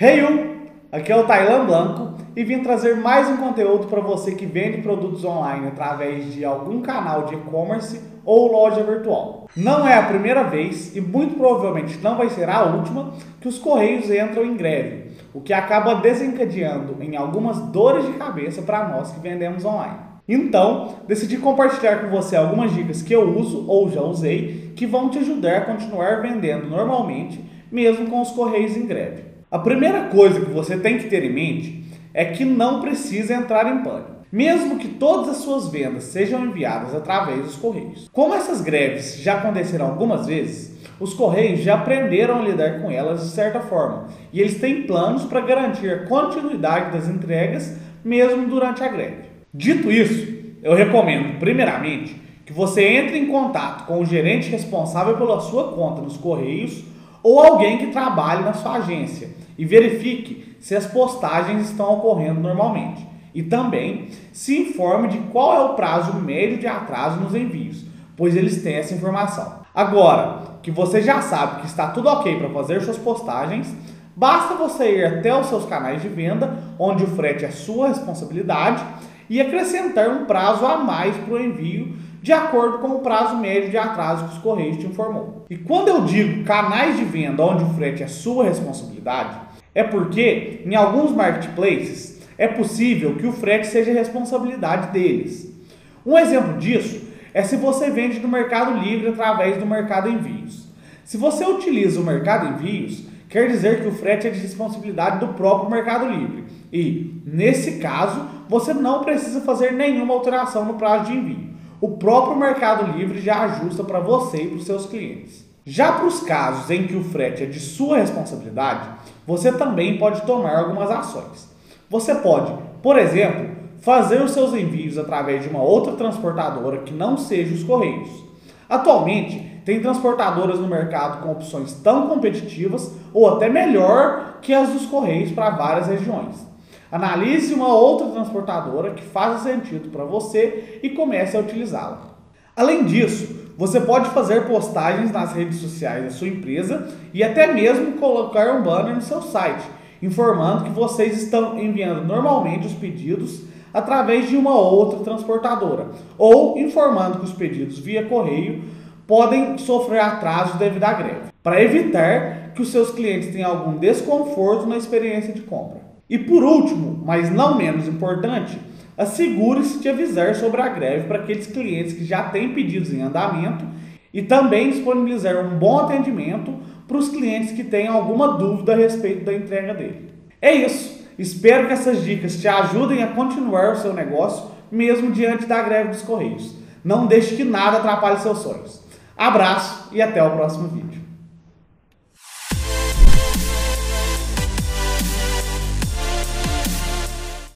Hey you! Aqui é o Tailan Blanco e vim trazer mais um conteúdo para você que vende produtos online através de algum canal de e-commerce ou loja virtual. Não é a primeira vez e muito provavelmente não vai ser a última que os correios entram em greve, o que acaba desencadeando em algumas dores de cabeça para nós que vendemos online. Então, decidi compartilhar com você algumas dicas que eu uso ou já usei que vão te ajudar a continuar vendendo normalmente, mesmo com os correios em greve. A primeira coisa que você tem que ter em mente é que não precisa entrar em pânico. Mesmo que todas as suas vendas sejam enviadas através dos correios. Como essas greves já aconteceram algumas vezes, os correios já aprenderam a lidar com elas de certa forma e eles têm planos para garantir a continuidade das entregas mesmo durante a greve. Dito isso, eu recomendo, primeiramente, que você entre em contato com o gerente responsável pela sua conta nos correios ou alguém que trabalhe na sua agência e verifique se as postagens estão ocorrendo normalmente. E também se informe de qual é o prazo médio de atraso nos envios, pois eles têm essa informação. Agora que você já sabe que está tudo ok para fazer suas postagens, basta você ir até os seus canais de venda, onde o frete é sua responsabilidade, e acrescentar um prazo a mais para o envio de acordo com o prazo médio de atraso que os Correios te informou. E quando eu digo canais de venda onde o frete é sua responsabilidade, é porque em alguns marketplaces é possível que o frete seja responsabilidade deles. Um exemplo disso é se você vende no Mercado Livre através do Mercado Envios. Se você utiliza o Mercado Envios, quer dizer que o frete é de responsabilidade do próprio Mercado Livre. E, nesse caso, você não precisa fazer nenhuma alteração no prazo de envio o próprio Mercado Livre já ajusta para você e para os seus clientes. Já para os casos em que o frete é de sua responsabilidade, você também pode tomar algumas ações. Você pode, por exemplo, fazer os seus envios através de uma outra transportadora que não seja os Correios. Atualmente, tem transportadoras no mercado com opções tão competitivas ou até melhor que as dos Correios para várias regiões. Analise uma outra transportadora que faça sentido para você e comece a utilizá-la. Além disso, você pode fazer postagens nas redes sociais da sua empresa e até mesmo colocar um banner no seu site, informando que vocês estão enviando normalmente os pedidos através de uma outra transportadora, ou informando que os pedidos via correio podem sofrer atraso devido à greve, para evitar que os seus clientes tenham algum desconforto na experiência de compra. E por último, mas não menos importante, assegure-se de avisar sobre a greve para aqueles clientes que já têm pedidos em andamento e também disponibilizar um bom atendimento para os clientes que tenham alguma dúvida a respeito da entrega dele. É isso. Espero que essas dicas te ajudem a continuar o seu negócio mesmo diante da greve dos Correios. Não deixe que nada atrapalhe seus sonhos. Abraço e até o próximo vídeo.